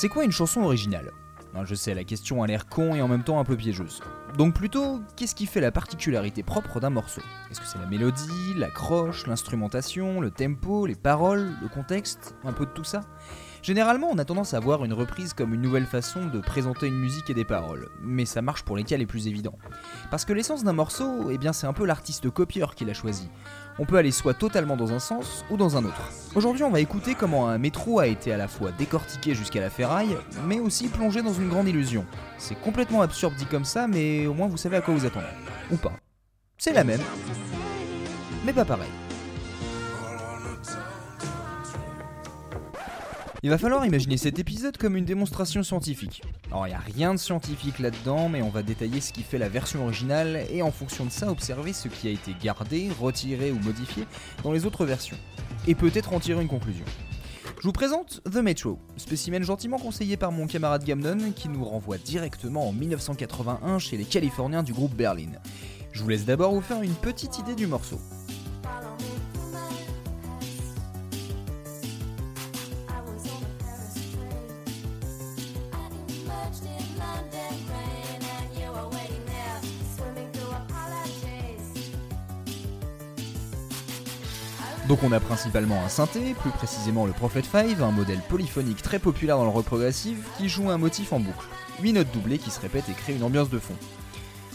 C'est quoi une chanson originale Je sais, la question a l'air con et en même temps un peu piégeuse. Donc plutôt, qu'est-ce qui fait la particularité propre d'un morceau Est-ce que c'est la mélodie, l'accroche, l'instrumentation, le tempo, les paroles, le contexte, un peu de tout ça Généralement, on a tendance à voir une reprise comme une nouvelle façon de présenter une musique et des paroles, mais ça marche pour les cas les plus évidents. Parce que l'essence d'un morceau, eh bien c'est un peu l'artiste copieur qui l'a choisi. On peut aller soit totalement dans un sens ou dans un autre. Aujourd'hui, on va écouter comment un métro a été à la fois décortiqué jusqu'à la ferraille, mais aussi plongé dans une grande illusion. C'est complètement absurde dit comme ça, mais au moins vous savez à quoi vous attendre. Ou pas. C'est la même, mais pas pareil. Il va falloir imaginer cet épisode comme une démonstration scientifique. Alors il n'y a rien de scientifique là-dedans, mais on va détailler ce qui fait la version originale et en fonction de ça observer ce qui a été gardé, retiré ou modifié dans les autres versions. Et peut-être en tirer une conclusion. Je vous présente The Metro, spécimen gentiment conseillé par mon camarade Gamnon qui nous renvoie directement en 1981 chez les Californiens du groupe Berlin. Je vous laisse d'abord vous faire une petite idée du morceau. Donc on a principalement un synthé, plus précisément le Prophet 5, un modèle polyphonique très populaire dans le rock qui joue un motif en boucle. 8 notes doublées qui se répètent et créent une ambiance de fond.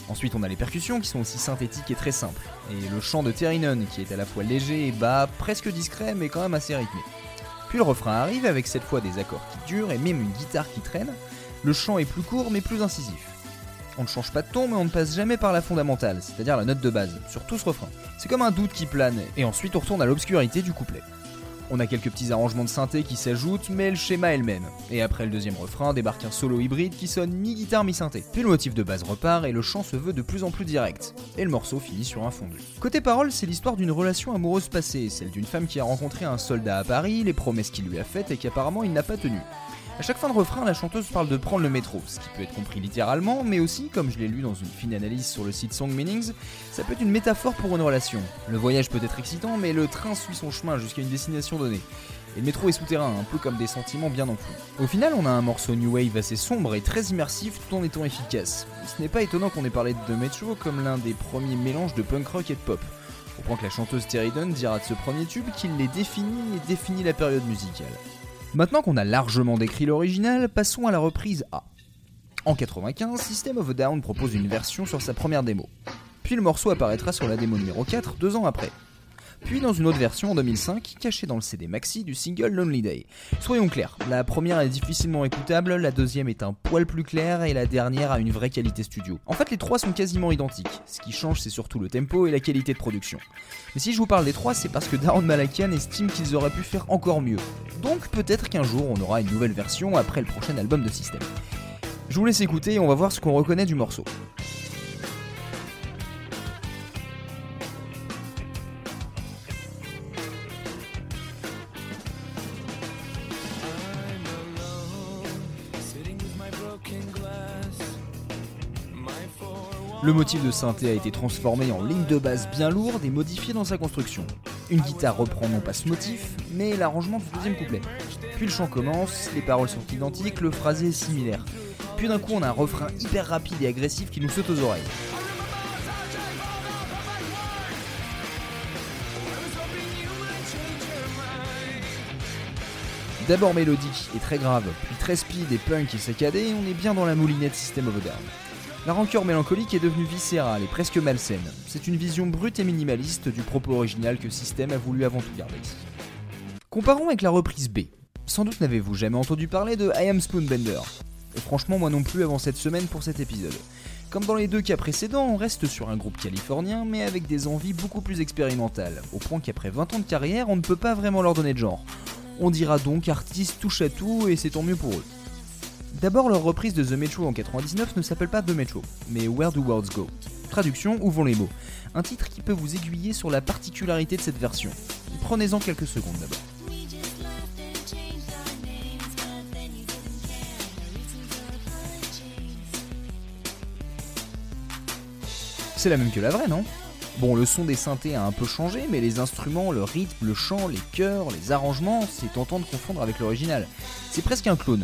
Ensuite on a les percussions qui sont aussi synthétiques et très simples, et le chant de Terry Nunn qui est à la fois léger et bas, presque discret mais quand même assez rythmé. Puis le refrain arrive avec cette fois des accords qui durent et même une guitare qui traîne. Le chant est plus court mais plus incisif. On ne change pas de ton, mais on ne passe jamais par la fondamentale, c'est-à-dire la note de base, sur tout ce refrain. C'est comme un doute qui plane, et ensuite on retourne à l'obscurité du couplet. On a quelques petits arrangements de synthé qui s'ajoutent, mais le schéma est le même. Et après le deuxième refrain, débarque un solo hybride qui sonne mi-guitare mi-synthé. Puis le motif de base repart et le chant se veut de plus en plus direct. Et le morceau finit sur un fondu. Côté parole, c'est l'histoire d'une relation amoureuse passée, celle d'une femme qui a rencontré un soldat à Paris, les promesses qu'il lui a faites et qu'apparemment il n'a pas tenues. À chaque fin de refrain, la chanteuse parle de prendre le métro, ce qui peut être compris littéralement, mais aussi, comme je l'ai lu dans une fine analyse sur le site Song Meanings, ça peut être une métaphore pour une relation. Le voyage peut être excitant, mais le train suit son chemin jusqu'à une destination donnée. Et le métro est souterrain, un peu comme des sentiments bien enfouis. Au final, on a un morceau New Wave assez sombre et très immersif tout en étant efficace. Ce n'est pas étonnant qu'on ait parlé de Metro comme l'un des premiers mélanges de punk rock et de pop. Au point que la chanteuse Terry Dunn dira de ce premier tube qu'il les définit et définit la période musicale. Maintenant qu'on a largement décrit l'original, passons à la reprise A. En 95, System of a Down propose une version sur sa première démo. Puis le morceau apparaîtra sur la démo numéro 4 deux ans après puis dans une autre version en 2005, cachée dans le CD maxi du single Lonely Day. Soyons clairs, la première est difficilement écoutable, la deuxième est un poil plus clair et la dernière a une vraie qualité studio. En fait, les trois sont quasiment identiques. Ce qui change, c'est surtout le tempo et la qualité de production. Mais si je vous parle des trois, c'est parce que Darren Malakian estime qu'ils auraient pu faire encore mieux. Donc peut-être qu'un jour on aura une nouvelle version après le prochain album de System. Je vous laisse écouter et on va voir ce qu'on reconnaît du morceau. Le motif de synthé a été transformé en ligne de base bien lourde et modifié dans sa construction. Une guitare reprend non pas ce motif, mais l'arrangement du deuxième couplet. Puis le chant commence, les paroles sont identiques, le phrasé est similaire. Puis d'un coup on a un refrain hyper rapide et agressif qui nous saute aux oreilles. D'abord mélodique et très grave, puis très speed et punk et saccadé, on est bien dans la moulinette System of. La rancœur mélancolique est devenue viscérale et presque malsaine. C'est une vision brute et minimaliste du propos original que System a voulu avant tout garder. Comparons avec la reprise B. Sans doute n'avez-vous jamais entendu parler de I Am Spoonbender. Et franchement, moi non plus avant cette semaine pour cet épisode. Comme dans les deux cas précédents, on reste sur un groupe californien, mais avec des envies beaucoup plus expérimentales, au point qu'après 20 ans de carrière, on ne peut pas vraiment leur donner de genre. On dira donc artiste touche à tout et c'est tant mieux pour eux. D'abord, leur reprise de The Metro en 99 ne s'appelle pas The Metro, mais Where Do Words Go Traduction, où vont les mots? Un titre qui peut vous aiguiller sur la particularité de cette version. Prenez-en quelques secondes d'abord. C'est la même que la vraie, non? Bon, le son des synthés a un peu changé, mais les instruments, le rythme, le chant, les chœurs, les arrangements, c'est tentant de confondre avec l'original. C'est presque un clone.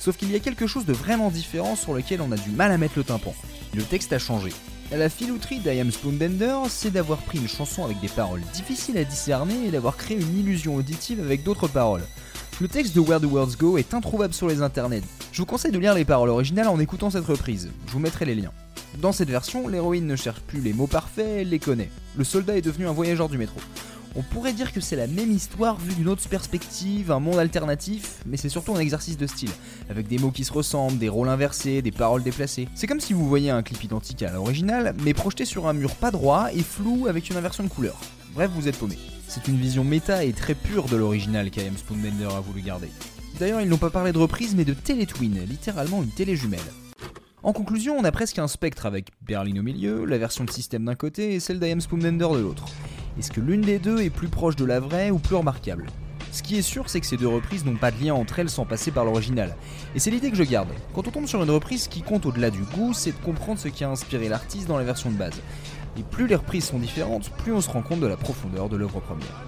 Sauf qu'il y a quelque chose de vraiment différent sur lequel on a du mal à mettre le tympan. Le texte a changé. La filouterie d'Iam Spoonbender, c'est d'avoir pris une chanson avec des paroles difficiles à discerner et d'avoir créé une illusion auditive avec d'autres paroles. Le texte de Where the Words Go est introuvable sur les internets. Je vous conseille de lire les paroles originales en écoutant cette reprise. Je vous mettrai les liens. Dans cette version, l'héroïne ne cherche plus les mots parfaits, elle les connaît. Le soldat est devenu un voyageur du métro. On pourrait dire que c'est la même histoire vue d'une autre perspective, un monde alternatif, mais c'est surtout un exercice de style, avec des mots qui se ressemblent, des rôles inversés, des paroles déplacées. C'est comme si vous voyiez un clip identique à l'original, mais projeté sur un mur pas droit et flou avec une inversion de couleur. Bref, vous êtes paumé. C'est une vision méta et très pure de l'original qu'I.M. Spoonbender a voulu garder. D'ailleurs, ils n'ont pas parlé de reprise, mais de télétwin, littéralement une télé-jumelle. En conclusion, on a presque un spectre avec Berlin au milieu, la version de système d'un côté et celle d'I.M. Spoonbender de l'autre. Est-ce que l'une des deux est plus proche de la vraie ou plus remarquable? Ce qui est sûr, c'est que ces deux reprises n'ont pas de lien entre elles sans passer par l'original. Et c'est l'idée que je garde. Quand on tombe sur une reprise, ce qui compte au-delà du goût, c'est de comprendre ce qui a inspiré l'artiste dans la version de base. Et plus les reprises sont différentes, plus on se rend compte de la profondeur de l'œuvre première.